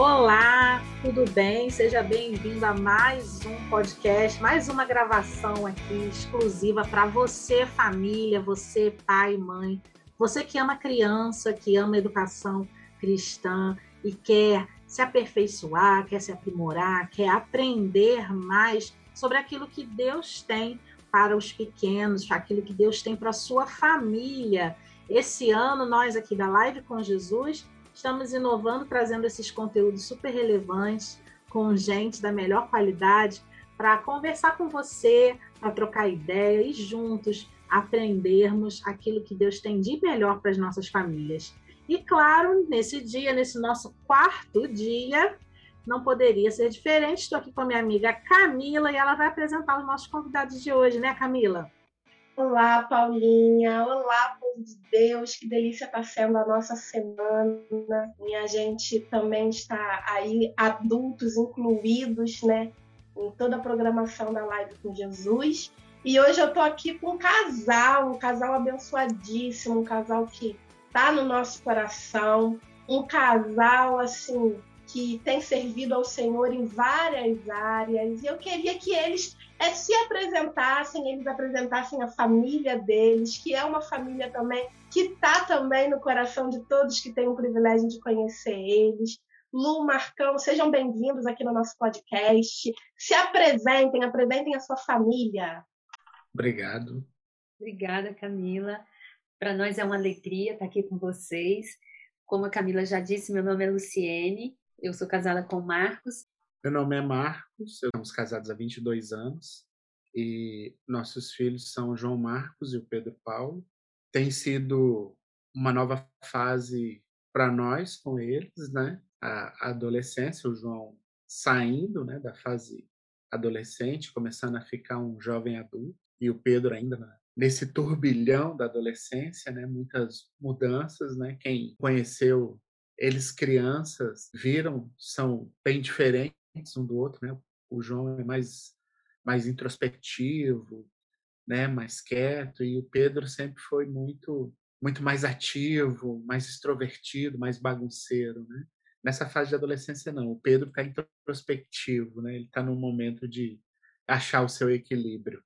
Olá, tudo bem? Seja bem-vindo a mais um podcast, mais uma gravação aqui exclusiva para você, família, você, pai, mãe, você que ama criança, que ama educação cristã e quer se aperfeiçoar, quer se aprimorar, quer aprender mais sobre aquilo que Deus tem para os pequenos, aquilo que Deus tem para a sua família. Esse ano, nós aqui da Live com Jesus Estamos inovando, trazendo esses conteúdos super relevantes, com gente da melhor qualidade, para conversar com você, para trocar ideia e juntos aprendermos aquilo que Deus tem de melhor para as nossas famílias. E claro, nesse dia, nesse nosso quarto dia, não poderia ser diferente. Estou aqui com a minha amiga Camila e ela vai apresentar os nossos convidados de hoje, né, Camila? Olá, Paulinha. Olá, povo de Deus. Que delícia está sendo a nossa semana. E a gente também está aí, adultos incluídos, né? Em toda a programação da Live com Jesus. E hoje eu tô aqui com um casal, um casal abençoadíssimo, um casal que tá no nosso coração, um casal assim que tem servido ao Senhor em várias áreas. E eu queria que eles é, se apresentassem, eles apresentassem a família deles, que é uma família também que está também no coração de todos que têm o privilégio de conhecer eles. Lu, Marcão, sejam bem-vindos aqui no nosso podcast. Se apresentem, apresentem a sua família. Obrigado. Obrigada, Camila. Para nós é uma alegria estar aqui com vocês. Como a Camila já disse, meu nome é Luciene, eu sou casada com Marcos. Meu nome é Marcos, estamos casados há 22 anos e nossos filhos são João Marcos e o Pedro Paulo. Tem sido uma nova fase para nós com eles, né? A adolescência, o João saindo, né, da fase adolescente, começando a ficar um jovem adulto e o Pedro ainda nesse turbilhão da adolescência, né? Muitas mudanças, né? Quem conheceu eles crianças viram são bem diferentes um do outro, né? O João é mais mais introspectivo, né, mais quieto e o Pedro sempre foi muito muito mais ativo, mais extrovertido, mais bagunceiro, né? Nessa fase de adolescência não, o Pedro está introspectivo, né? Ele está num momento de achar o seu equilíbrio.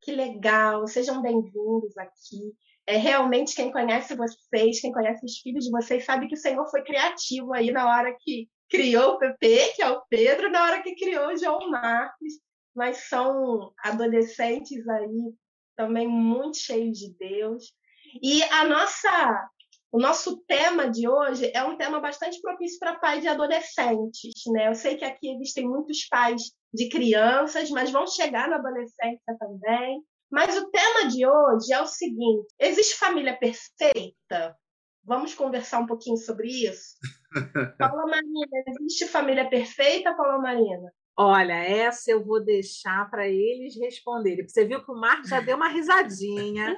Que legal, sejam bem-vindos aqui. É, realmente, quem conhece vocês, quem conhece os filhos de vocês, sabe que o Senhor foi criativo aí na hora que criou o PP, que é o Pedro, na hora que criou o João Marcos. Mas são adolescentes aí também muito cheios de Deus. E a nossa, o nosso tema de hoje é um tema bastante propício para pais de adolescentes, né? Eu sei que aqui existem muitos pais de crianças, mas vão chegar na adolescência também. Mas o tema de hoje é o seguinte: existe família perfeita? Vamos conversar um pouquinho sobre isso? Paula Marina, existe família perfeita, Paula Marina? Olha, essa eu vou deixar para eles responderem. Você viu que o Marcos já deu uma risadinha,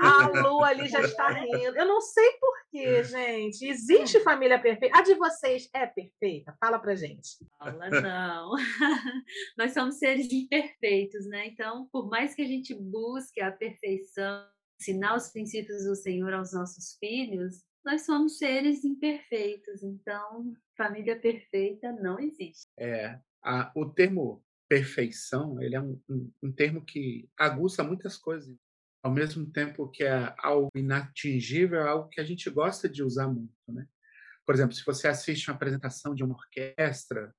a Lu ali já está rindo. Eu não sei porquê, gente. Existe família perfeita? A de vocês é perfeita? Fala para gente. Fala, não. Nós somos seres imperfeitos, né? Então, por mais que a gente busque a perfeição, ensinar os princípios do Senhor aos nossos filhos, nós somos seres imperfeitos. Então, família perfeita não existe. É, a, o termo perfeição ele é um, um, um, termo que aguça muitas coisas. Ao mesmo tempo que é algo inatingível, é algo que a gente gosta de usar muito, né? Por exemplo, se você assiste uma apresentação de uma orquestra,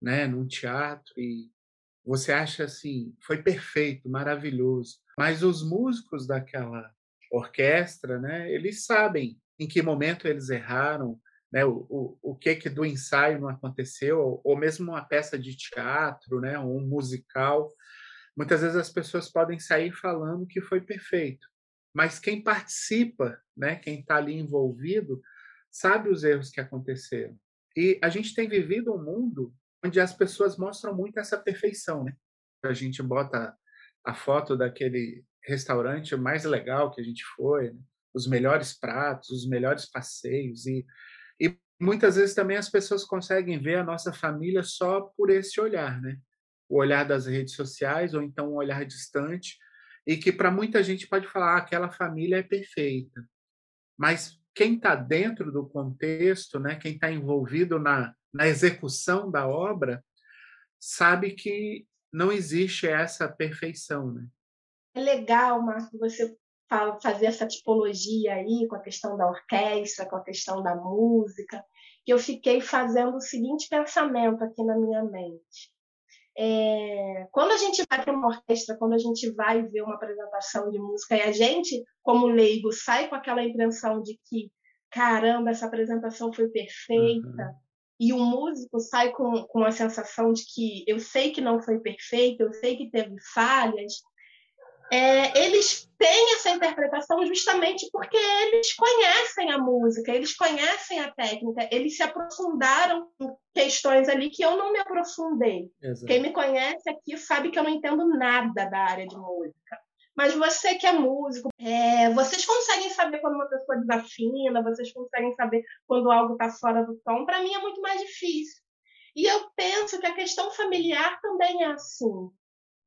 né, num teatro e você acha assim, foi perfeito, maravilhoso, mas os músicos daquela orquestra, né, eles sabem em que momento eles erraram, né, o, o, o que que do ensaio não aconteceu, ou, ou mesmo uma peça de teatro, né, um musical, muitas vezes as pessoas podem sair falando que foi perfeito, mas quem participa, né, quem está ali envolvido, sabe os erros que aconteceram. E a gente tem vivido um mundo onde as pessoas mostram muito essa perfeição, né? A gente bota a foto daquele restaurante mais legal que a gente foi, né? os melhores pratos, os melhores passeios e e muitas vezes também as pessoas conseguem ver a nossa família só por esse olhar, né? O olhar das redes sociais ou então um olhar distante e que para muita gente pode falar ah, aquela família é perfeita. Mas quem está dentro do contexto, né? Quem está envolvido na na execução da obra, sabe que não existe essa perfeição, né? É legal, Marco, você fazer essa tipologia aí com a questão da orquestra, com a questão da música, que eu fiquei fazendo o seguinte pensamento aqui na minha mente. É, quando a gente vai para uma orquestra, quando a gente vai ver uma apresentação de música e a gente, como leigo, sai com aquela impressão de que, caramba, essa apresentação foi perfeita, uhum. E o músico sai com, com a sensação de que eu sei que não foi perfeito, eu sei que teve falhas, é, eles têm essa interpretação justamente porque eles conhecem a música, eles conhecem a técnica, eles se aprofundaram em questões ali que eu não me aprofundei. Exato. Quem me conhece aqui sabe que eu não entendo nada da área de música. Mas você que é músico, é, vocês conseguem saber quando uma pessoa desafina, vocês conseguem saber quando algo está fora do tom. Para mim é muito mais difícil. E eu penso que a questão familiar também é assim.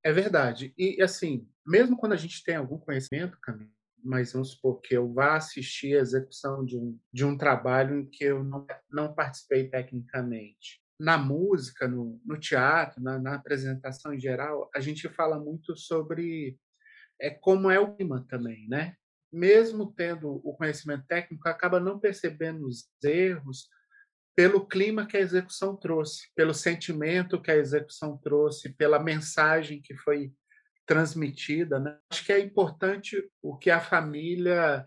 É verdade. E, assim, mesmo quando a gente tem algum conhecimento, Camila, mas vamos supor que eu vá assistir a execução de um, de um trabalho em que eu não, não participei tecnicamente. Na música, no, no teatro, na, na apresentação em geral, a gente fala muito sobre é, como é o clima também, né? Mesmo tendo o conhecimento técnico, acaba não percebendo os erros pelo clima que a execução trouxe, pelo sentimento que a execução trouxe, pela mensagem que foi transmitida. Né? Acho que é importante o que a família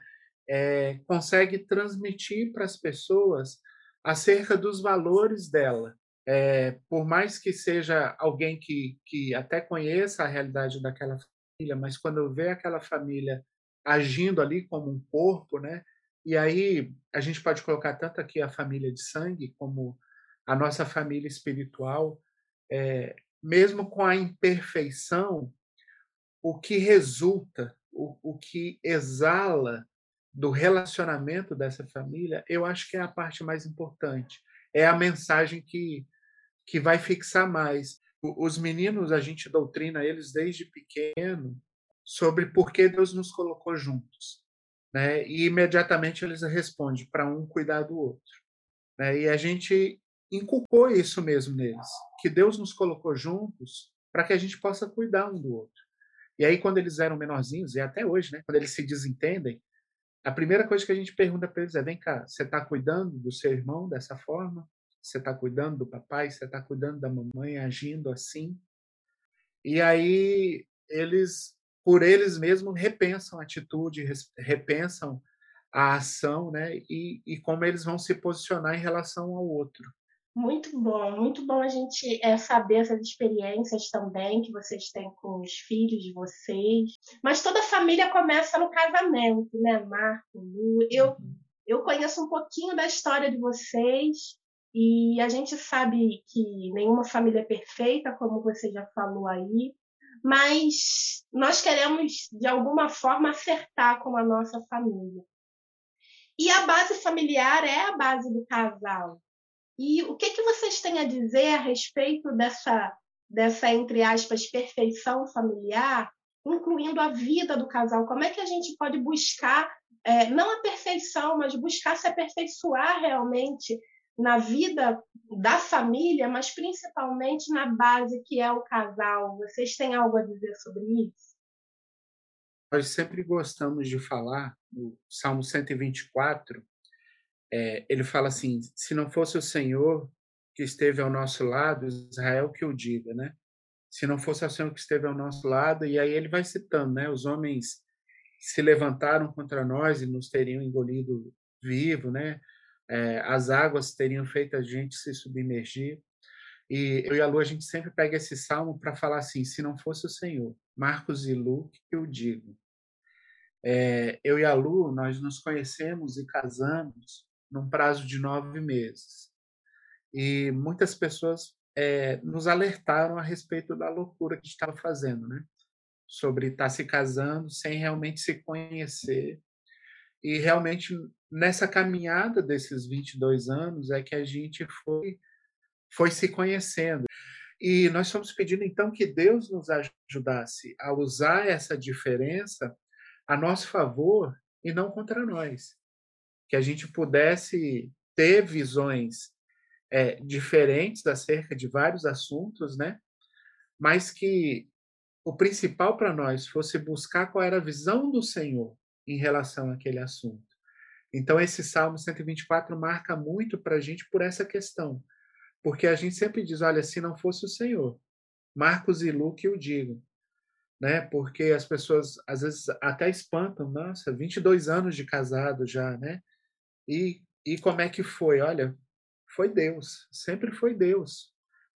é, consegue transmitir para as pessoas acerca dos valores dela. É, por mais que seja alguém que, que até conheça a realidade daquela família, mas quando vê aquela família agindo ali como um corpo, né? E aí a gente pode colocar tanto aqui a família de sangue como a nossa família espiritual, é, mesmo com a imperfeição, o que resulta, o, o que exala do relacionamento dessa família, eu acho que é a parte mais importante. É a mensagem que, que vai fixar mais. Os meninos, a gente doutrina eles desde pequeno sobre por que Deus nos colocou juntos né? E imediatamente eles respondem para um cuidar do outro, né? E a gente inculcou isso mesmo neles, que Deus nos colocou juntos para que a gente possa cuidar um do outro. E aí quando eles eram menorzinhos e até hoje, né? Quando eles se desentendem, a primeira coisa que a gente pergunta para eles é: vem cá, você está cuidando do seu irmão dessa forma? Você está cuidando do papai? Você está cuidando da mamãe agindo assim? E aí eles por eles mesmos repensam a atitude, repensam a ação, né? E, e como eles vão se posicionar em relação ao outro. Muito bom, muito bom a gente é, saber essas experiências também que vocês têm com os filhos de vocês. Mas toda família começa no casamento, né, Marco, Lu? Eu, uhum. eu conheço um pouquinho da história de vocês e a gente sabe que nenhuma família é perfeita, como você já falou aí mas nós queremos, de alguma forma, acertar com a nossa família. E a base familiar é a base do casal. E o que, que vocês têm a dizer a respeito dessa, dessa, entre aspas, perfeição familiar, incluindo a vida do casal? Como é que a gente pode buscar, é, não a perfeição, mas buscar se aperfeiçoar realmente na vida da família, mas principalmente na base que é o casal. Vocês têm algo a dizer sobre isso? Nós sempre gostamos de falar, no Salmo 124, é, ele fala assim: se não fosse o Senhor que esteve ao nosso lado, Israel que o diga, né? Se não fosse o Senhor que esteve ao nosso lado, e aí ele vai citando, né? Os homens se levantaram contra nós e nos teriam engolido vivo, né? É, as águas teriam feito a gente se submergir. E eu e a Lu, a gente sempre pega esse salmo para falar assim: se não fosse o Senhor, Marcos e Lu, que eu digo. É, eu e a Lu, nós nos conhecemos e casamos num prazo de nove meses. E muitas pessoas é, nos alertaram a respeito da loucura que estava fazendo, né? Sobre estar tá se casando sem realmente se conhecer. E realmente nessa caminhada desses 22 anos é que a gente foi, foi se conhecendo. E nós estamos pedindo, então, que Deus nos ajudasse a usar essa diferença a nosso favor e não contra nós. Que a gente pudesse ter visões é, diferentes acerca de vários assuntos, né? Mas que o principal para nós fosse buscar qual era a visão do Senhor em relação àquele assunto. Então, esse Salmo 124 marca muito para a gente por essa questão. Porque a gente sempre diz: olha, se não fosse o Senhor, Marcos e Luke o digam. Né? Porque as pessoas às vezes até espantam, nossa, 22 anos de casado já, né? E, e como é que foi? Olha, foi Deus, sempre foi Deus.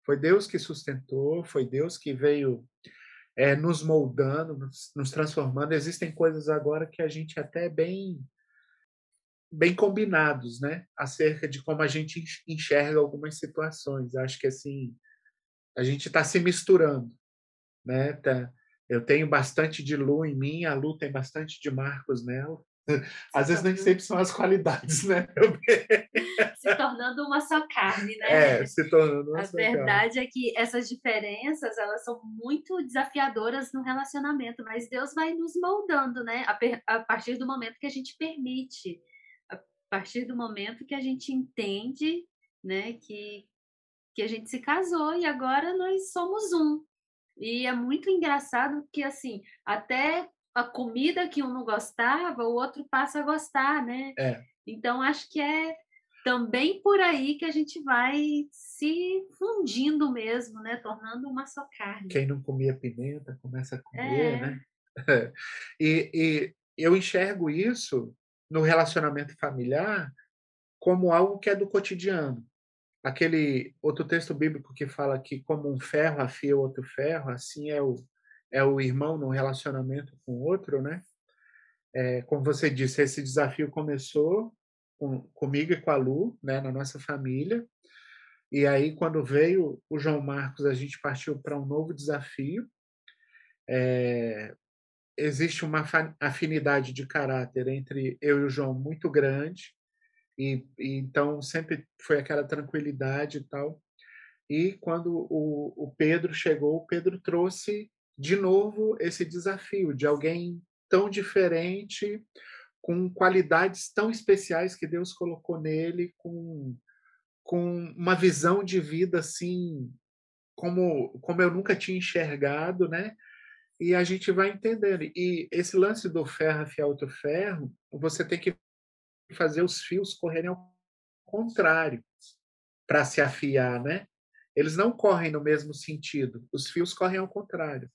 Foi Deus que sustentou, foi Deus que veio é, nos moldando, nos, nos, transformando. Existem coisas agora que a gente até é bem bem combinados, né, acerca de como a gente enxerga algumas situações. Acho que assim a gente está se misturando, né? Tá, eu tenho bastante de Lu em mim, a Lu tem bastante de Marcos nela. Às vezes nem sempre são as qualidades, né? se tornando uma só carne, né? É, se tornando uma a só verdade carne. é que essas diferenças, elas são muito desafiadoras no relacionamento, mas Deus vai nos moldando, né? A, a partir do momento que a gente permite, a partir do momento que a gente entende, né, que, que a gente se casou e agora nós somos um. E é muito engraçado que, assim, até a comida que um não gostava, o outro passa a gostar, né? É. Então, acho que é também por aí que a gente vai se fundindo mesmo, né? Tornando uma só carne. Quem não comia pimenta começa a comer, É. né? E, e eu enxergo isso no relacionamento familiar como algo que é do cotidiano. Aquele outro texto bíblico que fala que como um ferro afia o outro ferro, assim é o, é o irmão no relacionamento com o outro, né? É, como você disse, esse desafio começou com, comigo e com a Lu, né, na nossa família. E aí, quando veio o João Marcos, a gente partiu para um novo desafio. É, existe uma afinidade de caráter entre eu e o João muito grande, e, e então sempre foi aquela tranquilidade e tal. E quando o, o Pedro chegou, o Pedro trouxe de novo esse desafio de alguém tão diferente, com qualidades tão especiais que Deus colocou nele, com, com uma visão de vida assim, como, como eu nunca tinha enxergado, né? E a gente vai entendendo. E esse lance do ferro afiar outro ferro, você tem que fazer os fios correrem ao contrário para se afiar, né? Eles não correm no mesmo sentido, os fios correm ao contrário.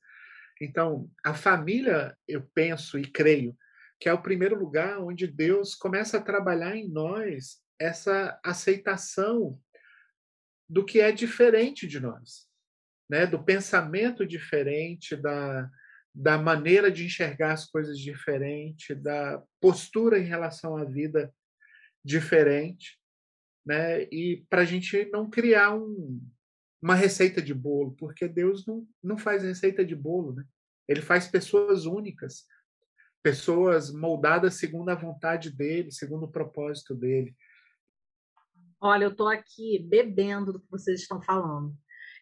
Então, a família, eu penso e creio, que é o primeiro lugar onde Deus começa a trabalhar em nós essa aceitação do que é diferente de nós, né? Do pensamento diferente, da da maneira de enxergar as coisas diferente, da postura em relação à vida diferente, né? E para a gente não criar um, uma receita de bolo, porque Deus não, não faz receita de bolo, né? Ele faz pessoas únicas, pessoas moldadas segundo a vontade dele, segundo o propósito dele. Olha, eu estou aqui bebendo do que vocês estão falando.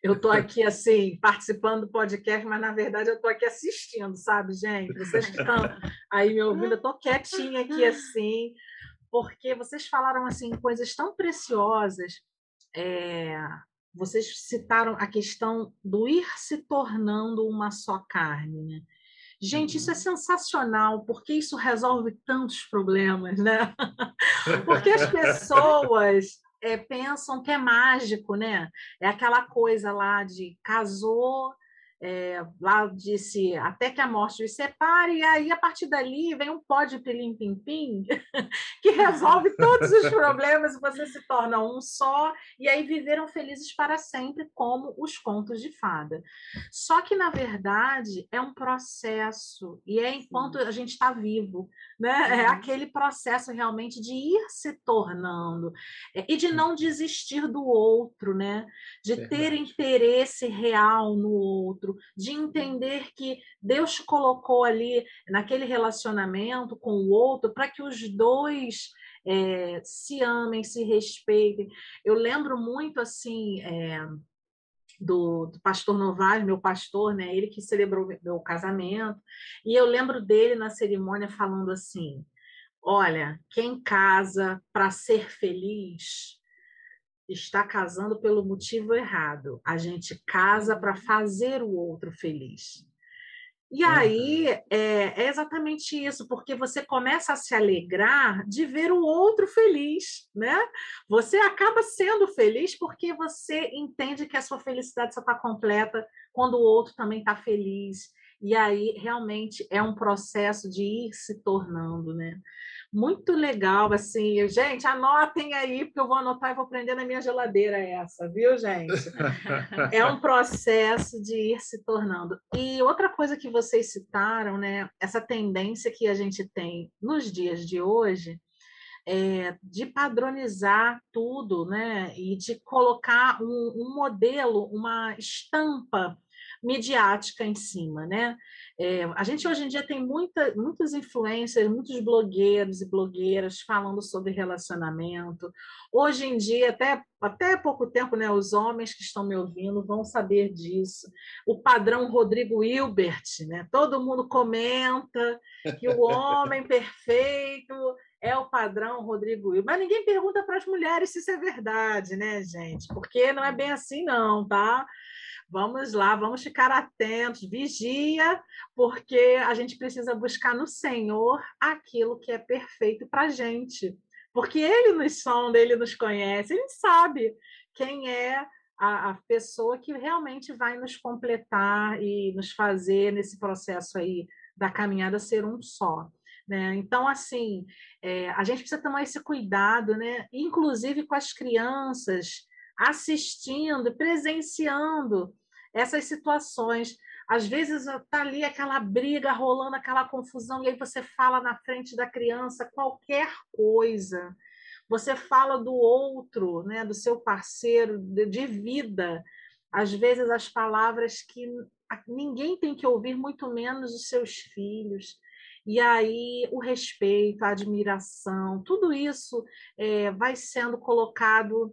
Eu estou aqui, assim, participando do podcast, mas, na verdade, eu estou aqui assistindo, sabe, gente? Vocês que estão aí me ouvindo, eu estou quietinha aqui, assim, porque vocês falaram, assim, coisas tão preciosas. É, vocês citaram a questão do ir se tornando uma só carne, né? Gente, isso é sensacional, porque isso resolve tantos problemas, né? Porque as pessoas é, pensam que é mágico, né? É aquela coisa lá de casou, é, lá disse até que a morte os separe, e aí a partir dali vem um pó de pilim-pim-pim que resolve todos os problemas e você se torna um só, e aí viveram felizes para sempre, como os contos de fada. Só que, na verdade, é um processo, e é enquanto a gente está vivo, né? É aquele processo realmente de ir se tornando é, e de não desistir do outro, né? De ter interesse real no outro, de entender que Deus te colocou ali naquele relacionamento com o outro para que os dois é, se amem, se respeitem. Eu lembro muito assim. É, do, do, pastor Novaes, meu pastor, né? Ele que celebrou meu casamento. E eu lembro dele na cerimônia falando assim: Olha, quem casa para ser feliz está casando pelo motivo errado. A gente casa para fazer o outro feliz. E aí é, é, exatamente isso, porque você começa a se alegrar de ver o outro feliz, né? Você acaba sendo feliz porque você entende que a sua felicidade só está completa quando o outro também está feliz. E aí realmente é um processo de ir se tornando, né? Muito legal, assim, gente, anotem aí, porque eu vou anotar e vou prender na minha geladeira essa, viu, gente? é um processo de ir se tornando. E outra coisa que vocês citaram, né, essa tendência que a gente tem nos dias de hoje, é, de padronizar tudo, né, e de colocar um, um modelo, uma estampa midiática em cima, né? É, a gente hoje em dia tem muita, muitos influencers, muitos blogueiros e blogueiras falando sobre relacionamento. Hoje em dia, até, até pouco tempo, né, os homens que estão me ouvindo vão saber disso. O padrão Rodrigo Hilbert, né? Todo mundo comenta que o homem perfeito é o padrão Rodrigo Hilbert. Mas ninguém pergunta para as mulheres se isso é verdade, né, gente? Porque não é bem assim, não, tá? Vamos lá, vamos ficar atentos, vigia, porque a gente precisa buscar no Senhor aquilo que é perfeito para a gente. Porque Ele nos sonda, Ele nos conhece, Ele sabe quem é a, a, pessoa que realmente vai nos completar e nos fazer nesse processo aí da caminhada ser um só. Né? Então, assim, é, a gente precisa tomar esse cuidado, né? inclusive com as crianças, assistindo, presenciando essas situações. Às vezes está ali aquela briga rolando, aquela confusão, e aí você fala na frente da criança qualquer coisa. Você fala do outro, né, do seu parceiro de, de vida. Às vezes as palavras que ninguém tem que ouvir, muito menos os seus filhos. E aí o respeito, a admiração, tudo isso é, vai sendo colocado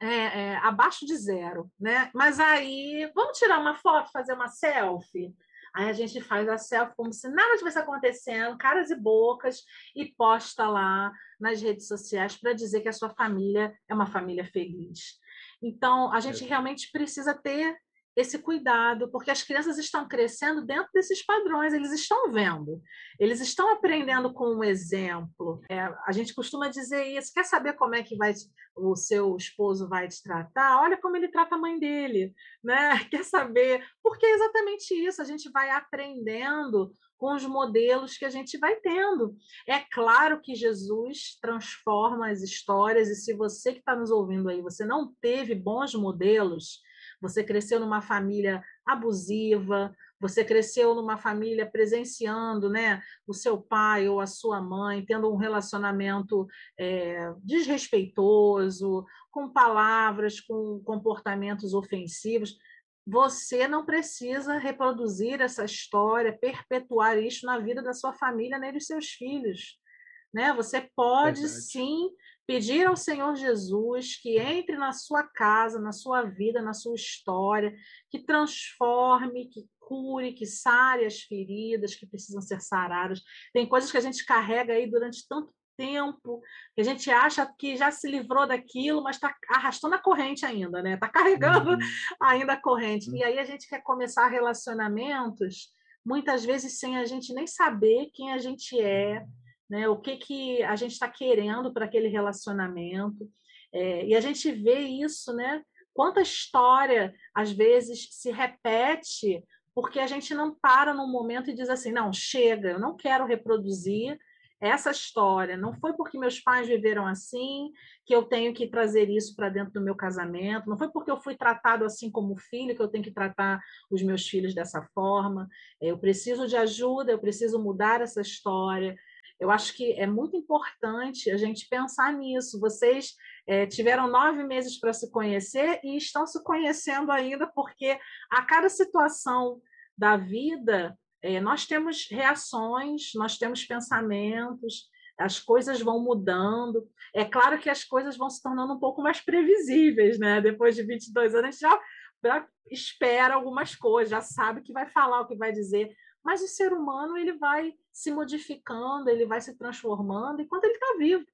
é, é, abaixo de zero, né? Mas aí, vamos tirar uma foto, fazer uma selfie? Aí a gente faz a selfie como se nada tivesse acontecendo, caras e bocas, e posta lá nas redes sociais para dizer que a sua família é uma família feliz. Então, a gente realmente precisa ter esse cuidado, porque as crianças estão crescendo dentro desses padrões, eles estão vendo, eles estão aprendendo com um exemplo. É, a gente costuma dizer isso, quer saber como é que vai o seu esposo vai te tratar? Olha como ele trata a mãe dele, né? Quer saber? Porque é exatamente isso, a gente vai aprendendo com os modelos que a gente vai tendo. É claro que Jesus transforma as histórias, e se você que está nos ouvindo aí, você não teve bons modelos, você cresceu numa família abusiva, você cresceu numa família presenciando né, o seu pai ou a sua mãe tendo um relacionamento é, desrespeitoso, com palavras, com comportamentos ofensivos. Você não precisa reproduzir essa história, perpetuar isso na vida da sua família nem dos seus filhos. Né? Você pode Verdade. sim pedir ao Senhor Jesus que entre na sua casa, na sua vida, na sua história, que transforme, que cure, que sare as feridas que precisam ser saradas. Tem coisas que a gente carrega aí durante tanto tempo, que a gente acha que já se livrou daquilo, mas está arrastando a corrente ainda, né? Está carregando uhum. ainda a corrente. Uhum. E aí a gente quer começar relacionamentos, muitas vezes sem a gente nem saber quem a gente é, né? O que, que a gente está querendo para aquele relacionamento. É, e a gente vê isso, né? Quanta história às vezes se repete porque a gente não para num momento e diz assim, não, chega, eu não quero reproduzir essa história. Não foi porque meus pais viveram assim que eu tenho que trazer isso para dentro do meu casamento. Não foi porque eu fui tratado assim como filho que eu tenho que tratar os meus filhos dessa forma. Eu preciso de ajuda, eu preciso mudar essa história. Eu acho que é muito importante a gente pensar nisso. Vocês é, tiveram nove meses para se conhecer e estão se conhecendo ainda, porque a cada situação da vida é, nós temos reações, nós temos pensamentos, as coisas vão mudando. É claro que as coisas vão se tornando um pouco mais previsíveis, né? Depois de 22 anos, a gente já, já espera algumas coisas, já sabe que vai falar, o que vai dizer, mas o ser humano ele vai se modificando, ele vai se transformando enquanto ele está vivo.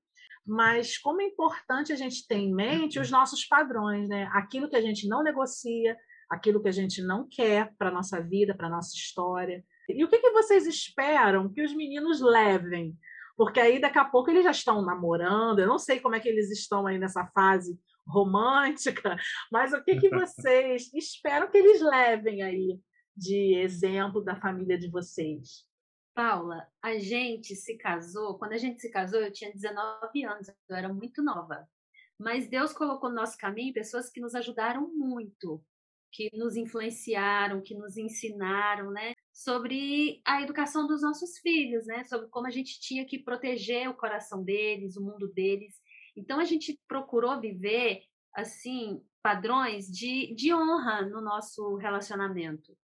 Mas como é importante a gente ter em mente os nossos padrões, né? Aquilo que a gente não negocia, aquilo que a gente não quer para a nossa vida, para a nossa história. E o que, que vocês esperam que os meninos levem? Porque aí daqui a pouco eles já estão namorando, eu não sei como é que eles estão aí nessa fase romântica, mas o que, que vocês esperam que eles levem aí de exemplo da família de vocês? Paula, a gente se casou, quando a gente se casou, eu tinha 19 anos, eu era muito nova. Mas Deus colocou no nosso caminho pessoas que nos ajudaram muito, que nos influenciaram, que nos ensinaram, né? Sobre a educação dos nossos filhos, né? Sobre como a gente tinha que proteger o coração deles, o mundo deles. Então a gente procurou viver assim padrões de, de honra no nosso relacionamento.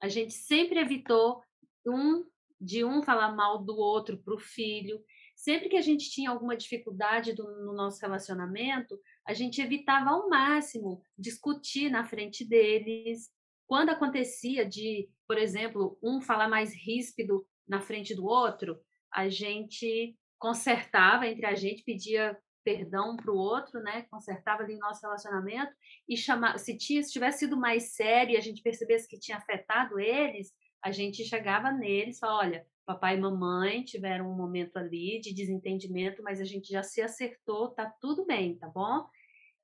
A gente sempre evitou um de um falar mal do outro para o filho. Sempre que a gente tinha alguma dificuldade do, no nosso relacionamento, a gente evitava ao máximo discutir na frente deles. Quando acontecia de, por exemplo, um falar mais ríspido na frente do outro, a gente consertava entre a gente, pedia perdão para o outro, né? Consertava ali o nosso relacionamento e chamar, se, tinha, se tivesse sido mais sério e a gente percebesse que tinha afetado eles, a gente chegava neles falava, olha, papai e mamãe tiveram um momento ali de desentendimento, mas a gente já se acertou, tá tudo bem, tá bom?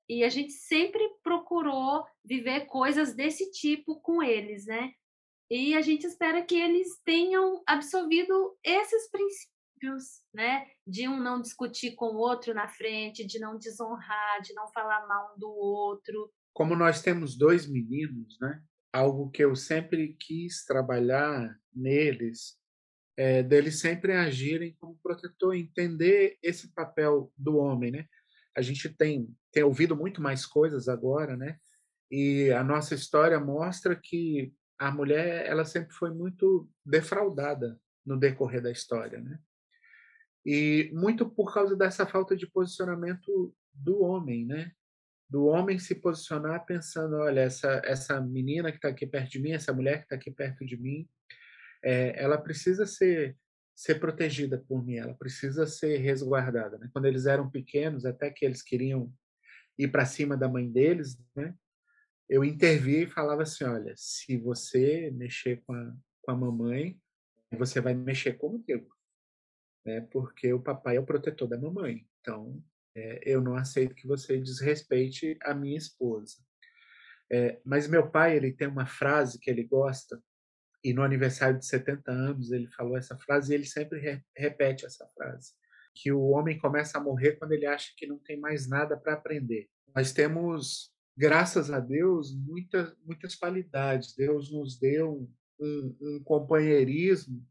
E a gente sempre procurou viver coisas desse tipo com eles, né? E a gente espera que eles tenham absorvido esses princípios, né? De um não discutir com o outro na frente, de não desonrar, de não falar mal um do outro. Como nós temos dois meninos, né? algo que eu sempre quis trabalhar neles, é, deles sempre agirem como protetor, entender esse papel do homem, né? A gente tem, tem ouvido muito mais coisas agora, né? E a nossa história mostra que a mulher ela sempre foi muito defraudada no decorrer da história, né? E muito por causa dessa falta de posicionamento do homem, né? do homem se posicionar pensando, olha, essa essa menina que está aqui perto de mim, essa mulher que está aqui perto de mim, é, ela precisa ser ser protegida por mim, ela precisa ser resguardada. Né? Quando eles eram pequenos, até que eles queriam ir para cima da mãe deles, né? eu intervia e falava assim, olha, se você mexer com a, com a mamãe, você vai mexer comigo, né? porque o papai é o protetor da mamãe. Então, é, eu não aceito que você desrespeite a minha esposa. É, mas meu pai, ele tem uma frase que ele gosta, e no aniversário de 70 anos ele falou essa frase, e ele sempre re repete essa frase, que o homem começa a morrer quando ele acha que não tem mais nada para aprender. Nós temos, graças a Deus, muitas, muitas qualidades. Deus nos deu um, um companheirismo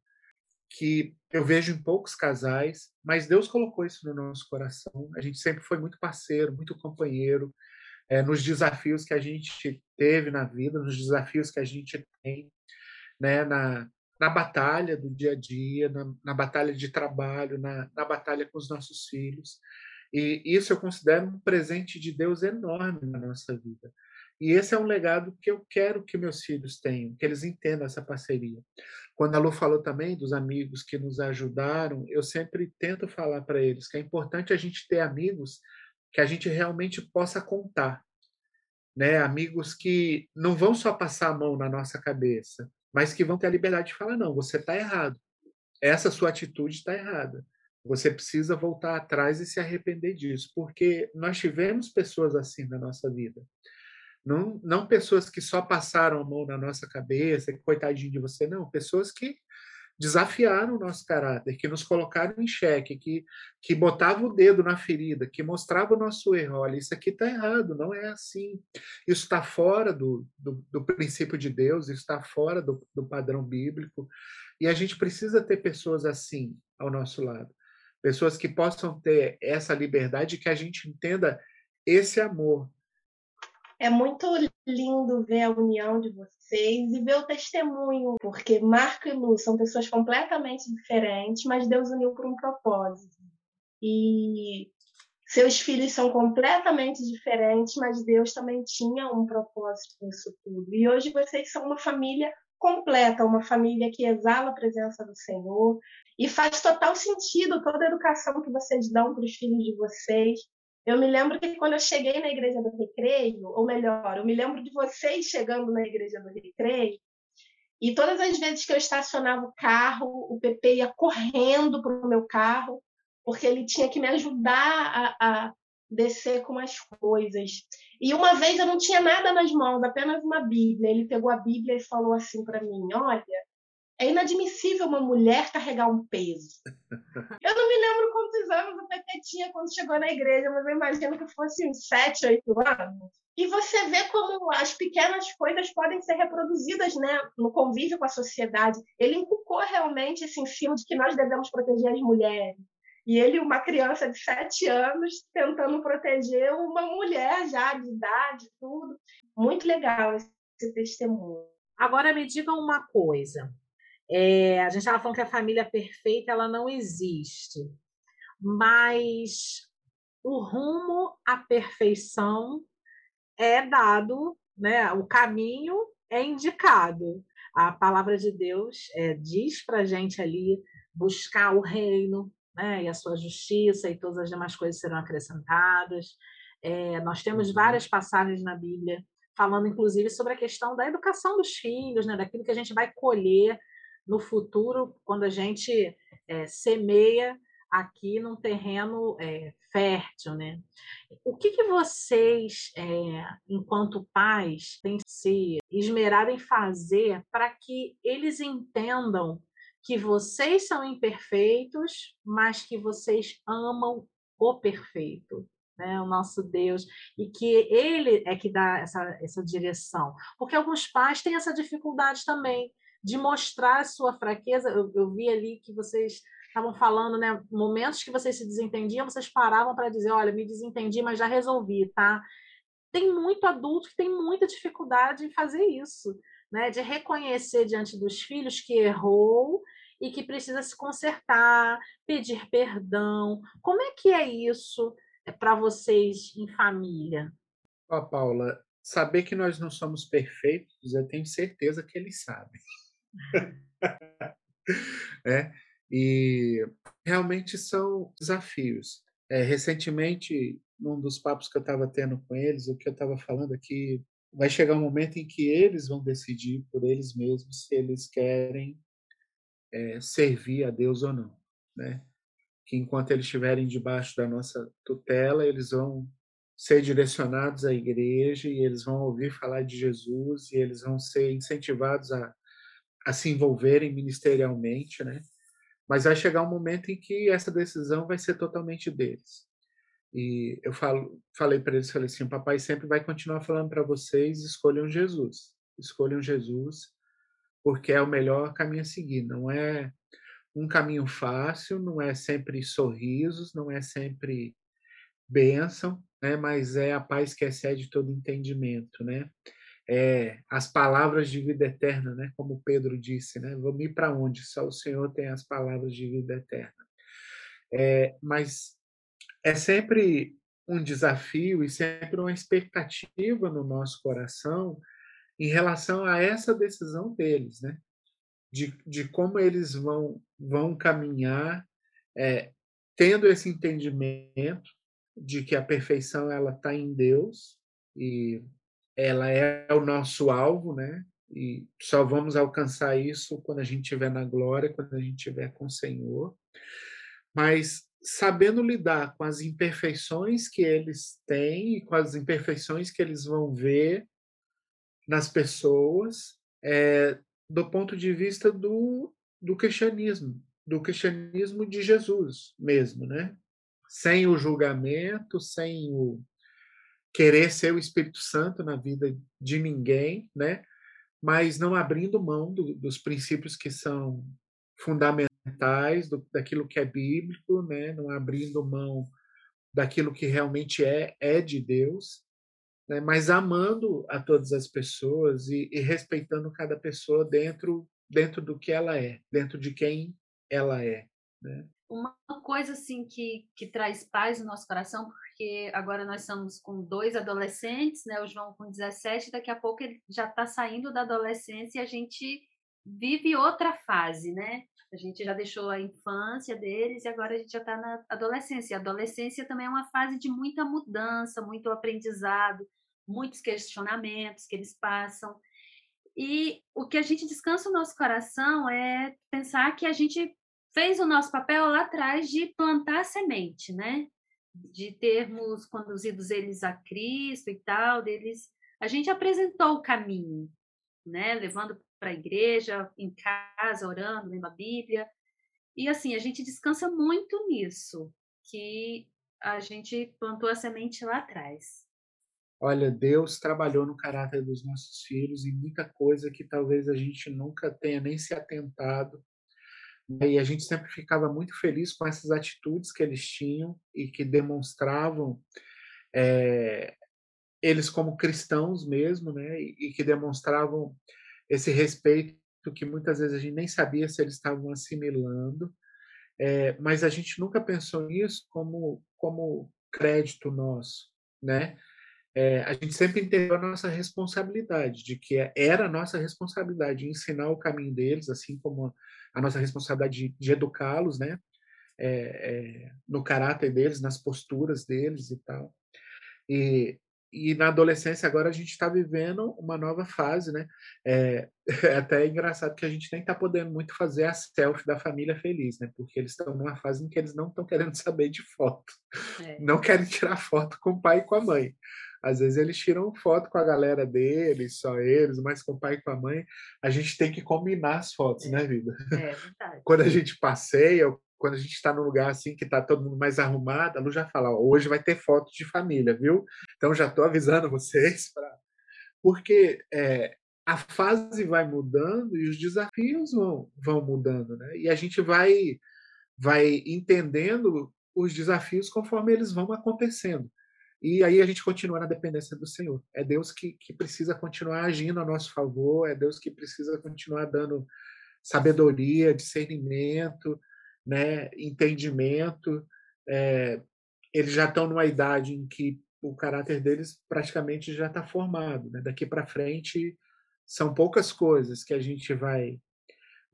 que eu vejo em poucos casais, mas Deus colocou isso no nosso coração. A gente sempre foi muito parceiro, muito companheiro, é, nos desafios que a gente teve na vida, nos desafios que a gente tem, né, na, na batalha do dia a dia, na, na batalha de trabalho, na, na batalha com os nossos filhos. E isso eu considero um presente de Deus enorme na nossa vida. E esse é um legado que eu quero que meus filhos tenham, que eles entendam essa parceria. Quando a Lu falou também dos amigos que nos ajudaram, eu sempre tento falar para eles que é importante a gente ter amigos que a gente realmente possa contar. Né? Amigos que não vão só passar a mão na nossa cabeça, mas que vão ter a liberdade de falar: não, você está errado. Essa sua atitude está errada. Você precisa voltar atrás e se arrepender disso, porque nós tivemos pessoas assim na nossa vida. Não, não pessoas que só passaram a mão na nossa cabeça, coitadinho de você, não. Pessoas que desafiaram o nosso caráter, que nos colocaram em xeque, que, que botavam o dedo na ferida, que mostravam o nosso erro. Olha, isso aqui está errado, não é assim. Isso está fora do, do, do, princípio de Deus, isso está fora do, do padrão bíblico. E a gente precisa ter pessoas assim ao nosso lado. Pessoas que possam ter essa liberdade, que a gente entenda esse amor, é muito lindo ver a união de vocês e ver o testemunho, porque Marco e Lu são pessoas completamente diferentes, mas Deus uniu por um propósito. E seus filhos são completamente diferentes, mas Deus também tinha um propósito nisso tudo. E hoje vocês são uma família completa, uma família que exala a presença do Senhor. E faz total sentido toda a educação que vocês dão para os filhos de vocês. Eu me lembro que quando eu cheguei na igreja do Recreio, ou melhor, eu me lembro de vocês chegando na igreja do Recreio, e todas as vezes que eu estacionava o carro, o PP ia correndo para o meu carro, porque ele tinha que me ajudar a, a descer com as coisas. E uma vez eu não tinha nada nas mãos, apenas uma Bíblia. Ele pegou a Bíblia e falou assim para mim: Olha, é inadmissível uma mulher carregar um peso. Eu não me lembro quantos anos o PT tinha quando chegou na igreja, mas eu imagino que fosse uns sete, oito anos. E você vê como as pequenas coisas podem ser reproduzidas né, no convívio com a sociedade. Ele inculcou realmente esse ensino de que nós devemos proteger as mulheres. E ele, uma criança de sete anos, tentando proteger uma mulher já de idade, tudo. Muito legal esse testemunho. Agora me digam uma coisa. É, a gente estava falando que a família perfeita ela não existe, mas o rumo à perfeição é dado, né? O caminho é indicado. A palavra de Deus é, diz para a gente ali buscar o reino, né? E a sua justiça e todas as demais coisas serão acrescentadas. É, nós temos uhum. várias passagens na Bíblia falando, inclusive, sobre a questão da educação dos filhos, né? Daquilo que a gente vai colher no futuro, quando a gente é, semeia aqui num terreno é, fértil, né? O que, que vocês, é, enquanto pais, têm se esmerado em fazer para que eles entendam que vocês são imperfeitos, mas que vocês amam o perfeito, né, o nosso Deus, e que Ele é que dá essa, essa direção. Porque alguns pais têm essa dificuldade também de mostrar a sua fraqueza. Eu, eu vi ali que vocês estavam falando, né? Momentos que vocês se desentendiam, vocês paravam para dizer, olha, me desentendi, mas já resolvi, tá? Tem muito adulto que tem muita dificuldade em fazer isso, né? De reconhecer diante dos filhos que errou e que precisa se consertar, pedir perdão. Como é que é isso é, para vocês em família? Ó, oh, Paula, saber que nós não somos perfeitos, eu tenho certeza que eles sabem. é, e realmente são desafios. É, recentemente, num dos papos que eu estava tendo com eles, o que eu estava falando é vai chegar um momento em que eles vão decidir por eles mesmos se eles querem é, servir a Deus ou não, né? Que enquanto eles estiverem debaixo da nossa tutela, eles vão ser direcionados à igreja e eles vão ouvir falar de Jesus e eles vão ser incentivados a a se envolverem ministerialmente, né? Mas vai chegar um momento em que essa decisão vai ser totalmente deles. E eu falo, falei para eles, falei assim, o papai sempre vai continuar falando para vocês, escolham Jesus. Escolham Jesus, porque é o melhor caminho a seguir. Não é um caminho fácil, não é sempre sorrisos, não é sempre bênção, né? mas é a paz que excede todo entendimento, né? É, as palavras de vida eterna, né? Como Pedro disse, né? Vamos ir para onde? Só o Senhor tem as palavras de vida eterna. É, mas é sempre um desafio e sempre uma expectativa no nosso coração em relação a essa decisão deles, né? De, de como eles vão vão caminhar, é, tendo esse entendimento de que a perfeição ela está em Deus e ela é o nosso alvo, né? E só vamos alcançar isso quando a gente estiver na glória, quando a gente estiver com o Senhor. Mas sabendo lidar com as imperfeições que eles têm e com as imperfeições que eles vão ver nas pessoas, é, do ponto de vista do, do cristianismo, do cristianismo de Jesus mesmo, né? Sem o julgamento, sem o, querer ser o Espírito Santo na vida de ninguém, né? Mas não abrindo mão do, dos princípios que são fundamentais, do, daquilo que é bíblico, né? Não abrindo mão daquilo que realmente é é de Deus, né? Mas amando a todas as pessoas e, e respeitando cada pessoa dentro dentro do que ela é, dentro de quem ela é, né? Uma coisa assim que, que traz paz no nosso coração, porque agora nós estamos com dois adolescentes, né? O João com 17, daqui a pouco ele já está saindo da adolescência e a gente vive outra fase, né? A gente já deixou a infância deles e agora a gente já está na adolescência. A adolescência também é uma fase de muita mudança, muito aprendizado, muitos questionamentos que eles passam. E o que a gente descansa o nosso coração é pensar que a gente fez o nosso papel lá atrás de plantar a semente, né? De termos conduzidos eles a Cristo e tal, deles. A gente apresentou o caminho, né? Levando para a igreja, em casa, orando, lendo a Bíblia. E assim, a gente descansa muito nisso, que a gente plantou a semente lá atrás. Olha, Deus trabalhou no caráter dos nossos filhos e muita coisa que talvez a gente nunca tenha nem se atentado. Né, e a gente sempre ficava muito feliz com essas atitudes que eles tinham e que demonstravam é, eles como cristãos mesmo, né? E, e que demonstravam esse respeito que muitas vezes a gente nem sabia se eles estavam assimilando, é, mas a gente nunca pensou nisso como como crédito nosso, né? É, a gente sempre entendeu a nossa responsabilidade, de que era a nossa responsabilidade ensinar o caminho deles, assim como a nossa responsabilidade de, de educá-los, né? É, é, no caráter deles, nas posturas deles e tal. E, e na adolescência agora a gente está vivendo uma nova fase, né? É, é até engraçado que a gente nem está podendo muito fazer a selfie da família feliz, né? Porque eles estão numa fase em que eles não estão querendo saber de foto, é. não querem tirar foto com o pai e com a mãe. Às vezes eles tiram foto com a galera deles, só eles, mas com o pai e com a mãe. A gente tem que combinar as fotos, é. né, vida? É verdade. Quando a gente passeia, quando a gente está num lugar assim que está todo mundo mais arrumado, a Lu já fala: hoje vai ter foto de família, viu? Então já estou avisando vocês, pra... porque é, a fase vai mudando e os desafios vão, vão mudando, né? E a gente vai, vai entendendo os desafios conforme eles vão acontecendo. E aí a gente continua na dependência do Senhor. É Deus que, que precisa continuar agindo a nosso favor, é Deus que precisa continuar dando sabedoria, discernimento, né, entendimento. É, eles já estão numa idade em que o caráter deles praticamente já está formado. Né? Daqui para frente são poucas coisas que a gente vai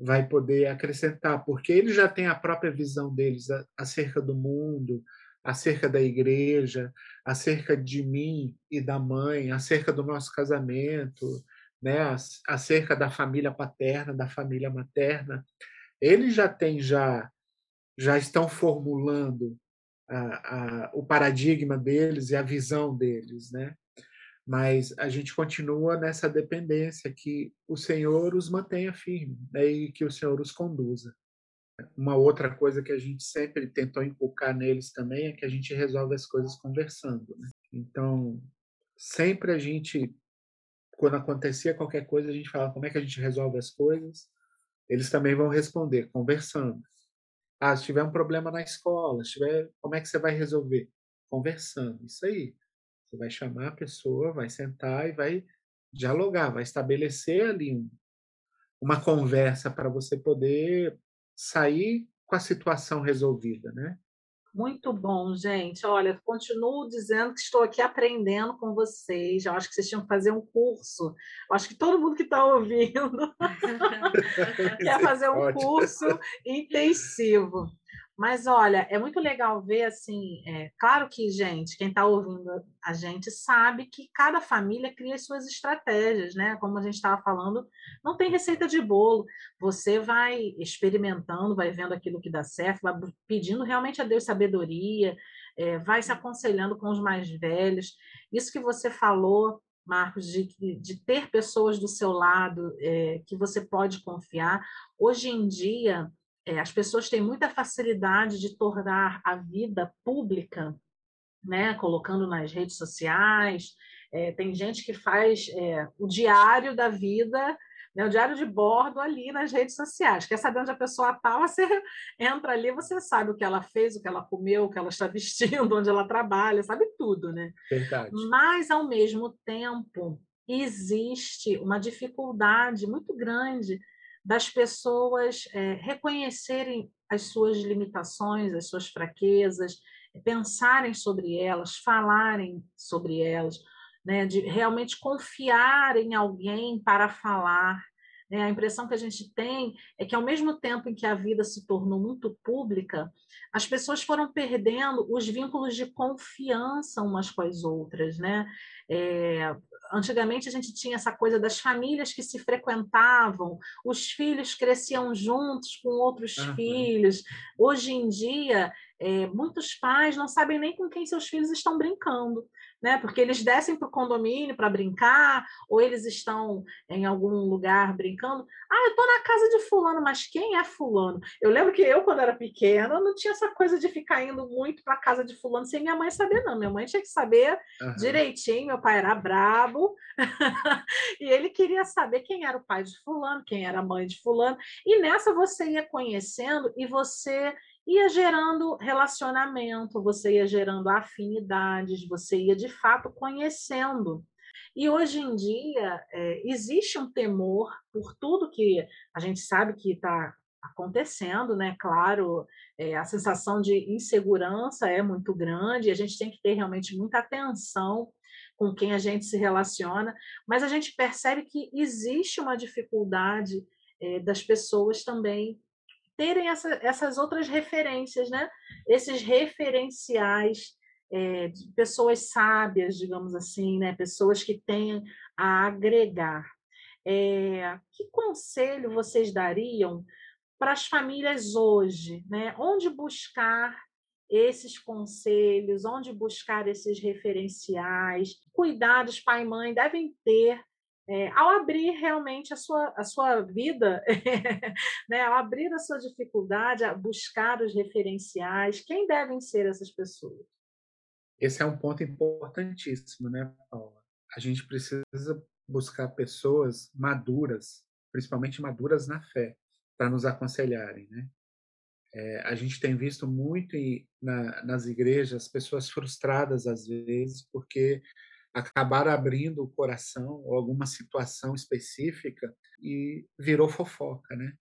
vai poder acrescentar, porque eles já têm a própria visão deles acerca do mundo, acerca da igreja, acerca de mim e da mãe, acerca do nosso casamento, né, acerca da família paterna, da família materna. Eles já têm já já estão formulando a, a, o paradigma deles e a visão deles, né? Mas a gente continua nessa dependência que o Senhor os mantenha firme né? e que o Senhor os conduza. Uma outra coisa que a gente sempre tentou inculcar neles também é que a gente resolve as coisas conversando. Né? Então, sempre a gente, quando acontecia qualquer coisa, a gente fala como é que a gente resolve as coisas. Eles também vão responder conversando. Ah, se tiver um problema na escola, se tiver, como é que você vai resolver? Conversando. Isso aí. Você vai chamar a pessoa, vai sentar e vai dialogar, vai estabelecer ali um, uma conversa para você poder sair com a situação resolvida, né? Muito bom, gente. Olha, continuo dizendo que estou aqui aprendendo com vocês. Eu acho que vocês tinham que fazer um curso. Eu acho que todo mundo que está ouvindo quer fazer um curso intensivo. Mas olha, é muito legal ver assim. É, claro que, gente, quem está ouvindo a gente sabe que cada família cria suas estratégias, né? Como a gente estava falando, não tem receita de bolo. Você vai experimentando, vai vendo aquilo que dá certo, vai pedindo realmente a Deus sabedoria, é, vai se aconselhando com os mais velhos. Isso que você falou, Marcos, de, de ter pessoas do seu lado é, que você pode confiar. Hoje em dia é, as pessoas têm muita facilidade de tornar a vida pública, né, colocando nas redes sociais. É, tem gente que faz é, o diário da vida, né, o diário de bordo ali nas redes sociais. Quer saber onde a pessoa está? Você entra ali, você sabe o que ela fez, o que ela comeu, o que ela está vestindo, onde ela trabalha, sabe tudo, né? Verdade. Mas, ao mesmo tempo, existe uma dificuldade muito grande das pessoas é, reconhecerem as suas limitações, as suas fraquezas, pensarem sobre elas, falarem sobre elas, né, de realmente confiar em alguém para falar, É, a impressão que a gente tem é que, ao mesmo tempo em que a vida se tornou muito pública, as pessoas foram perdendo os vínculos de confiança umas com as outras. Né? É, antigamente, a gente tinha essa coisa das famílias que se frequentavam, os filhos cresciam juntos com outros uhum. filhos. Hoje em dia, é, muitos pais não sabem nem com quem seus filhos estão brincando né? Porque eles descem para o condomínio para brincar, ou eles estão em algum lugar brincando. Ah, eu estou na casa de fulano, mas quem é fulano? Eu lembro que eu, quando era pequena, não tinha essa coisa de ficar indo muito para a casa de fulano sem minha mãe saber, não. Minha mãe tinha que saber uhum. direitinho, meu pai era brabo, e ele queria saber quem era o pai de fulano, quem era a mãe de fulano. E nessa você ia conhecendo e você ia gerando relacionamento, você ia gerando afinidades, você ia de fato conhecendo. E hoje em dia é, existe um temor por tudo que a gente sabe que está acontecendo, né? Claro, é, a sensação de insegurança é muito grande, a gente tem que ter realmente muita atenção com quem a gente se relaciona, mas a gente percebe que existe uma dificuldade é, das pessoas também terem essa, essas outras referências, né? Esses referenciais é, de pessoas sábias, digamos assim, né? Pessoas que têm a agregar. É, que conselho vocês dariam para as famílias hoje, né? Onde buscar esses conselhos, onde buscar esses referenciais, cuidados pai e mãe devem ter é, ao abrir realmente a sua, a sua vida, né, ao abrir a sua dificuldade, a buscar os referenciais, quem devem ser essas pessoas? Esse é um ponto importantíssimo, né, Paula? A gente precisa buscar pessoas maduras, principalmente maduras na fé, para nos aconselharem, né? É, a gente tem visto muito na, nas igrejas pessoas frustradas às vezes porque acabar abrindo o coração ou alguma situação específica e virou fofoca, né?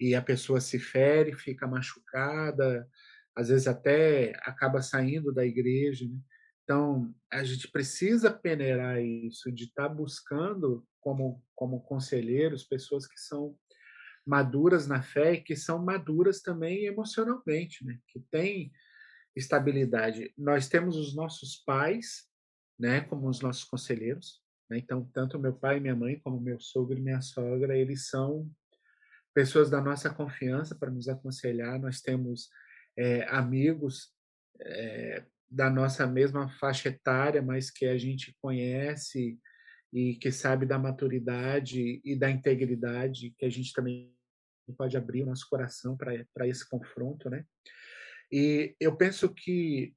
E a pessoa se fere, fica machucada, às vezes até acaba saindo da igreja. Né? Então, a gente precisa peneirar isso, de estar tá buscando como, como conselheiros pessoas que são maduras na fé e que são maduras também emocionalmente, né? que têm estabilidade. Nós temos os nossos pais né, como os nossos conselheiros. Né? Então, tanto meu pai e minha mãe, como meu sogro e minha sogra, eles são pessoas da nossa confiança para nos aconselhar. Nós temos é, amigos é, da nossa mesma faixa etária, mas que a gente conhece e que sabe da maturidade e da integridade, que a gente também pode abrir o nosso coração para esse confronto, né? E eu penso que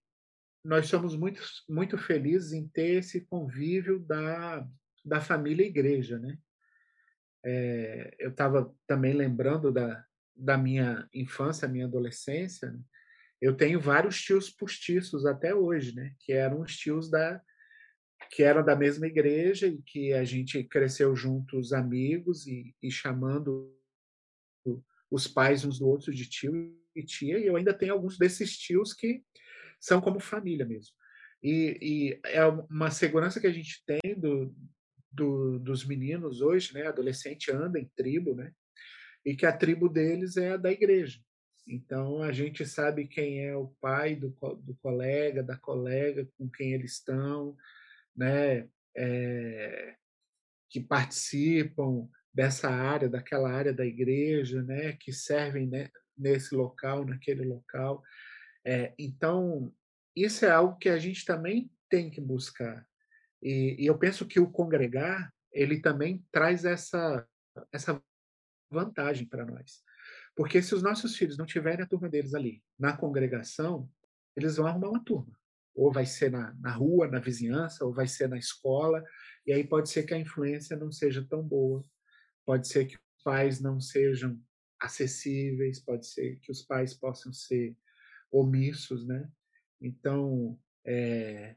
nós somos muito, muito felizes em ter esse convívio da, da família igreja, né? É, eu estava também lembrando da, da minha infância, minha adolescência. Né? Eu tenho vários tios postiços até hoje, né? Que eram os tios da que eram da mesma igreja e que a gente cresceu juntos, amigos e, e chamando os pais uns do outro de tio e tia. E eu ainda tenho alguns desses tios que são como família mesmo. E, e é uma segurança que a gente tem do, do, dos meninos hoje, né? Adolescente anda em tribo, né? E que a tribo deles é a da igreja. Então a gente sabe quem é o pai do, do colega, da colega, com quem eles estão, né? É, que participam dessa área, daquela área da igreja, né? Que servem né, nesse local, naquele local. É, então, isso é algo que a gente também tem que buscar. E, e, eu penso que o congregar, ele também traz essa, essa vantagem para nós. Porque se os nossos filhos não tiverem a turma deles ali, na congregação, eles vão arrumar uma turma. Ou vai ser na, na rua, na vizinhança, ou vai ser na escola, e aí pode ser que a influência não seja tão boa, pode ser que os pais não sejam acessíveis, pode ser que os pais possam ser omissos, né? Então, é,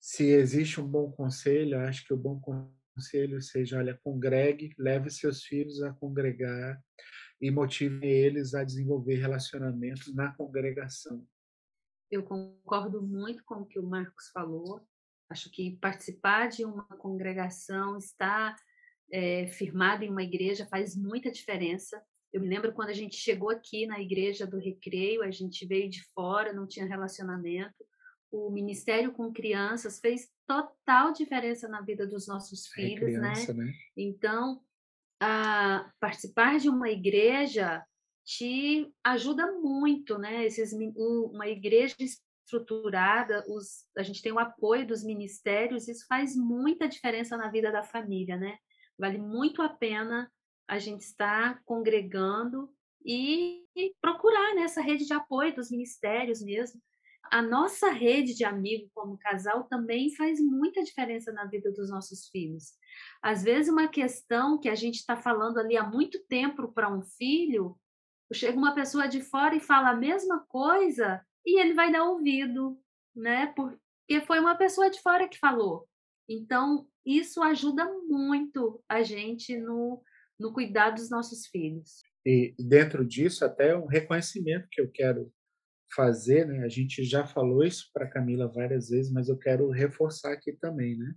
se existe um bom conselho, acho que o bom conselho seja, olha, congregue, leve seus filhos a congregar e motive eles a desenvolver relacionamentos na congregação. Eu concordo muito com o que o Marcos falou. Acho que participar de uma congregação, estar é, firmado em uma igreja faz muita diferença. Eu me lembro quando a gente chegou aqui na igreja do Recreio, a gente veio de fora, não tinha relacionamento. O ministério com crianças fez total diferença na vida dos nossos é filhos, é criança, né? né? Então, a participar de uma igreja te ajuda muito, né? Esses, uma igreja estruturada, os, a gente tem o apoio dos ministérios, isso faz muita diferença na vida da família, né? Vale muito a pena a gente estar congregando e, e procurar nessa né, rede de apoio dos ministérios mesmo. A nossa rede de amigos como casal também faz muita diferença na vida dos nossos filhos. Às vezes, uma questão que a gente está falando ali há muito tempo para um filho, chega uma pessoa de fora e fala a mesma coisa e ele vai dar ouvido, né? Porque foi uma pessoa de fora que falou. Então, isso ajuda muito a gente no, no cuidar dos nossos filhos. E dentro disso, até um reconhecimento que eu quero fazer, né? A gente já falou isso para Camila várias vezes, mas eu quero reforçar aqui também, né?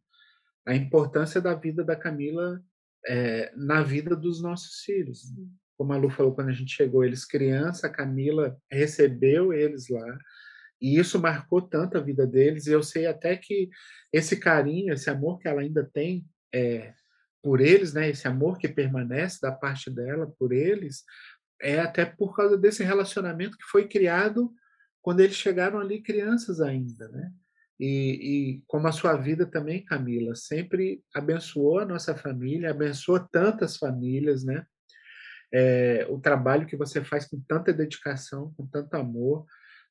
A importância da vida da Camila é, na vida dos nossos filhos. Como a Lu falou quando a gente chegou, eles criança, a Camila recebeu eles lá, e isso marcou tanto a vida deles. E eu sei até que esse carinho, esse amor que ela ainda tem é, por eles, né? Esse amor que permanece da parte dela por eles, é até por causa desse relacionamento que foi criado quando eles chegaram ali crianças ainda, né? E, e, como a sua vida também, Camila, sempre abençoou a nossa família, abençoou tantas famílias, né? É, o trabalho que você faz com tanta dedicação, com tanto amor,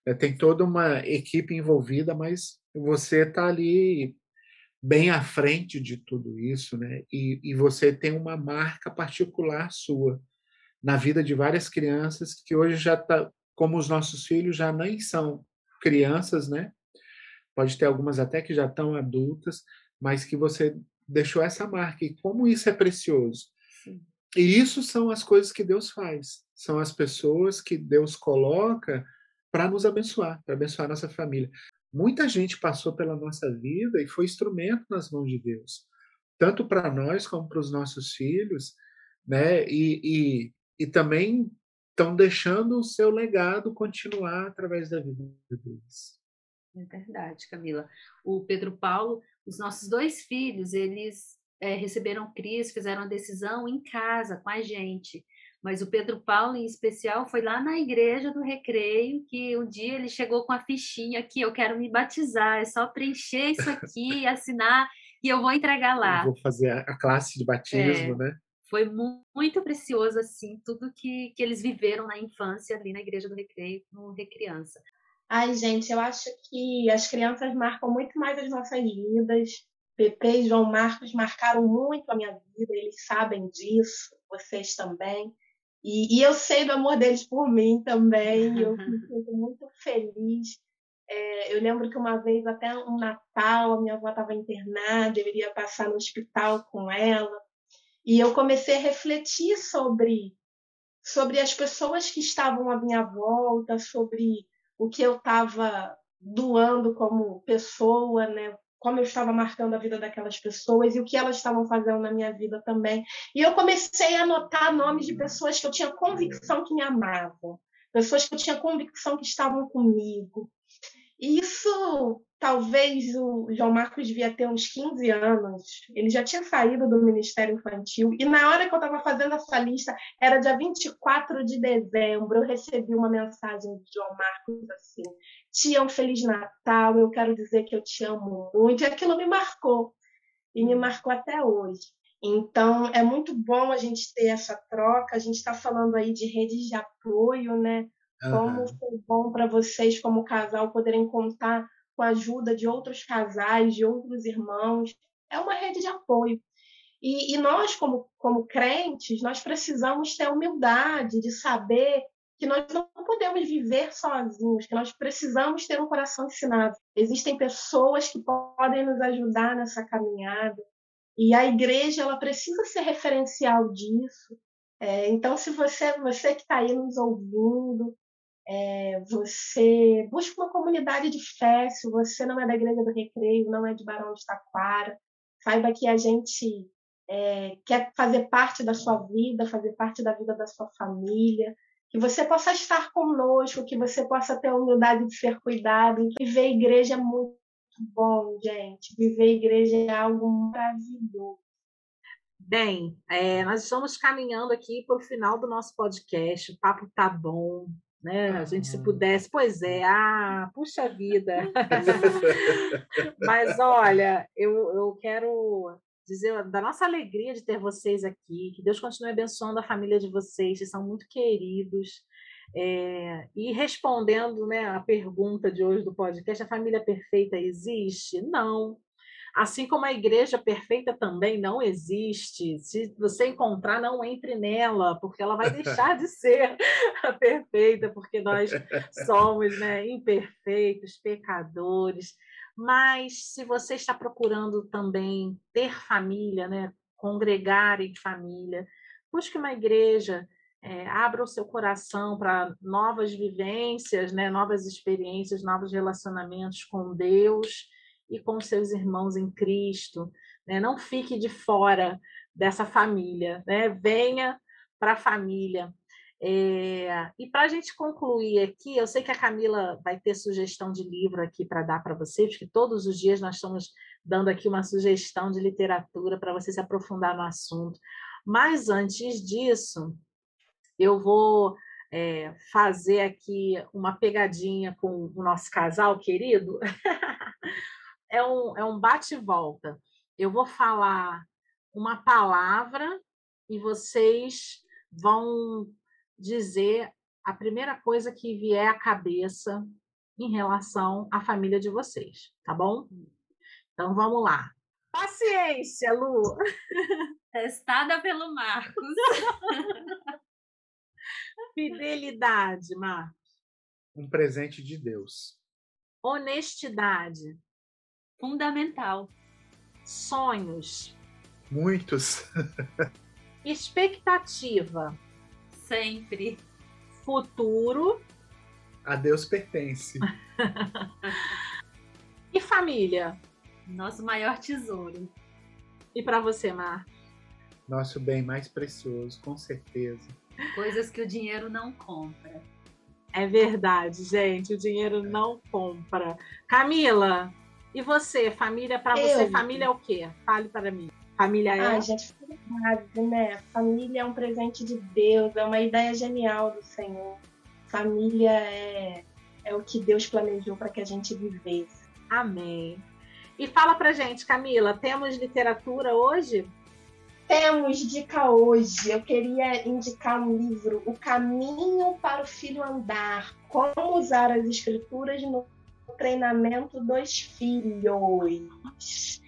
é, tem toda uma equipe envolvida, mas você está ali bem à frente de tudo isso, né? E, e você tem uma marca particular sua na vida de várias crianças que hoje já tá, como os nossos filhos já nem são crianças, né? Pode ter algumas até que já estão adultas, mas que você deixou essa marca. E como isso é precioso. Sim. E isso são as coisas que Deus faz. São as pessoas que Deus coloca para nos abençoar, para abençoar nossa família. Muita gente passou pela nossa vida e foi instrumento nas mãos de Deus, tanto para nós como para os nossos filhos, né? E, e, e também estão deixando o seu legado continuar através da vida deles. É verdade, Camila. O Pedro Paulo, os nossos dois filhos, eles é, receberam Cristo, fizeram a decisão em casa com a gente. Mas o Pedro Paulo, em especial, foi lá na igreja do Recreio que um dia ele chegou com a fichinha aqui, eu quero me batizar, é só preencher isso aqui, assinar e eu vou entregar lá. Eu vou fazer a classe de batismo, é, né? Foi muito precioso, assim, tudo que, que eles viveram na infância ali na igreja do Recreio, no Recriança. Ai, gente, eu acho que as crianças marcam muito mais as nossas vidas. Pepe e João Marcos marcaram muito a minha vida, eles sabem disso, vocês também. E, e, eu sei do amor deles por mim também, eu me sinto muito feliz. É, eu lembro que uma vez, até um Natal, a minha avó estava internada, eu iria passar no hospital com ela, e eu comecei a refletir sobre, sobre as pessoas que estavam à minha volta, sobre o que eu estava doando como pessoa, né? Como eu estava marcando a vida daquelas pessoas e o que elas estavam fazendo na minha vida também. E eu comecei a anotar nomes de pessoas que eu tinha convicção que me amavam, pessoas que eu tinha convicção que estavam comigo. E isso, talvez o João Marcos devia ter uns 15 anos, ele já tinha saído do Ministério Infantil, e na hora que eu estava fazendo essa lista, era dia 24 de dezembro, eu recebi uma mensagem de João Marcos assim: Tia, um Feliz Natal, eu quero dizer que eu te amo muito. E aquilo me marcou, e me marcou até hoje. Então, é muito bom a gente ter essa troca. A gente está falando aí de redes de apoio, né? Uhum. Como foi bom para vocês, como casal, poderem contar com a ajuda de outros casais, de outros irmãos. É uma rede de apoio. E, e nós, como, como crentes, nós precisamos ter humildade de saber que nós não podemos viver sozinhos, que nós precisamos ter um coração ensinado. Existem pessoas que podem nos ajudar nessa caminhada e a igreja ela precisa ser referencial disso. É, então, se você, você que está aí nos ouvindo, é, você busca uma comunidade de fé, se você não é da Igreja do Recreio, não é de Barão de Taquara, saiba que a gente é, quer fazer parte da sua vida, fazer parte da vida da sua família, que você possa estar conosco, que você possa ter a humildade de ser cuidado. Viver igreja é muito bom, gente. Viver igreja é algo maravilhoso. Bem, é, nós estamos caminhando aqui para o final do nosso podcast. O papo tá bom, né? A gente se pudesse, pois é, ah, puxa vida. Mas olha, eu, eu quero dizer da nossa alegria de ter vocês aqui, que Deus continue abençoando a família de vocês, que são muito queridos. É, e respondendo né, a pergunta de hoje do podcast, a família perfeita existe? Não. Assim como a igreja perfeita também não existe. Se você encontrar, não entre nela, porque ela vai deixar de ser perfeita, porque nós somos né, imperfeitos, pecadores. Mas se você está procurando também ter família, né, congregar em família, busque uma igreja, é, abra o seu coração para novas vivências, né, novas experiências, novos relacionamentos com Deus e com seus irmãos em Cristo. Né? Não fique de fora dessa família, né? venha para a família. É, e para a gente concluir aqui, eu sei que a Camila vai ter sugestão de livro aqui para dar para vocês, porque todos os dias nós estamos dando aqui uma sugestão de literatura para você se aprofundar no assunto. Mas antes disso, eu vou é, fazer aqui uma pegadinha com o nosso casal querido. é um, é um bate-volta. Eu vou falar uma palavra e vocês vão dizer a primeira coisa que vier à cabeça em relação à família de vocês, tá bom? Então vamos lá. Paciência, Lu. Testada pelo Marcos. Fidelidade, Marcos. Um presente de Deus. Honestidade. Fundamental. Sonhos. Muitos. Expectativa. Sempre. Futuro. A Deus pertence. e família? Nosso maior tesouro. E para você, Mar? Nosso bem mais precioso, com certeza. Coisas que o dinheiro não compra. É verdade, gente. O dinheiro não compra. Camila, e você? Família para você? Família é o quê? Fale para mim. Família é. Ai, gente, né? Família é um presente de Deus, é uma ideia genial do Senhor. Família é, é o que Deus planejou para que a gente vivesse. Amém. E fala pra gente, Camila, temos literatura hoje? Temos dica hoje. Eu queria indicar um livro, O Caminho para o Filho Andar: Como usar as Escrituras no treinamento dos filhos.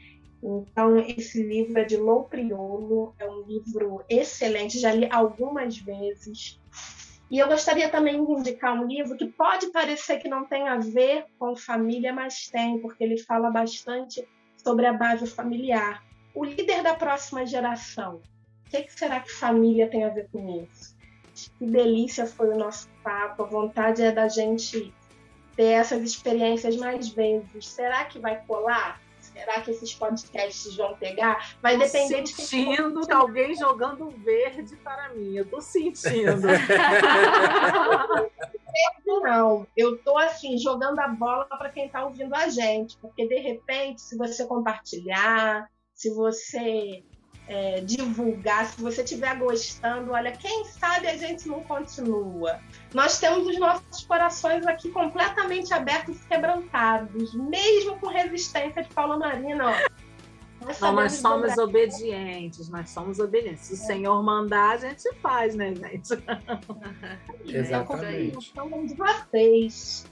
Então, esse livro é de Lou Priolo, é um livro excelente, já li algumas vezes. E eu gostaria também de indicar um livro que pode parecer que não tem a ver com família, mas tem, porque ele fala bastante sobre a base familiar. O líder da próxima geração. O que, será que família tem a ver com isso? Que delícia foi o nosso papo. A vontade é da gente ter essas experiências mais vezes. Será que vai colar? Será que esses podcasts vão pegar? Vai depender de quem sentindo que alguém jogando verde para mim. Eu tô sentindo. Não, eu tô assim jogando a bola para quem está ouvindo a gente, porque de repente, se você compartilhar, se você é, divulgar, se você estiver gostando, olha, quem sabe a gente não continua. Nós temos os nossos corações aqui completamente abertos e quebrantados, mesmo com resistência de Paula Marina. Ó. Nós, não, nós somos obedientes, nós somos obedientes. Se o é. Senhor mandar, a gente faz, né, gente? Exatamente. Então, de vocês.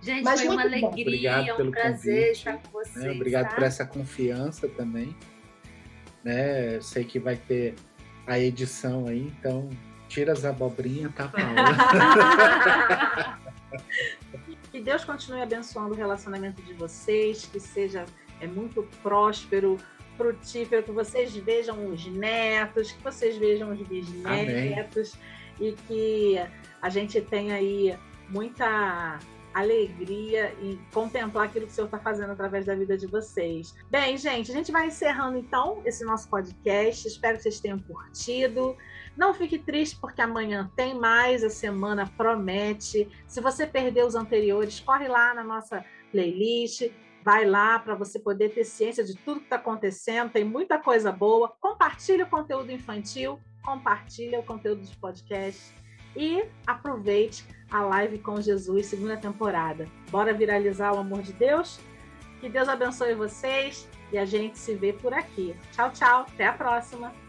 Gente, Mas foi uma alegria, um prazer convite, estar com vocês. Né? Obrigado tá? por essa confiança também né? Eu sei que vai ter a edição aí, então tira as abobrinhas, tá, Paula? que Deus continue abençoando o relacionamento de vocês, que seja é muito próspero, frutífero, que vocês vejam os netos, que vocês vejam os bisnetos e que a gente tenha aí muita alegria e contemplar aquilo que o Senhor está fazendo através da vida de vocês. Bem, gente, a gente vai encerrando então esse nosso podcast. Espero que vocês tenham curtido. Não fique triste porque amanhã tem mais, a semana promete. Se você perdeu os anteriores, corre lá na nossa playlist, vai lá para você poder ter ciência de tudo que está acontecendo. Tem muita coisa boa. Compartilhe o conteúdo infantil, compartilhe o conteúdo dos podcasts e aproveite a live com Jesus, segunda temporada. Bora viralizar o amor de Deus? Que Deus abençoe vocês e a gente se vê por aqui. Tchau, tchau. Até a próxima.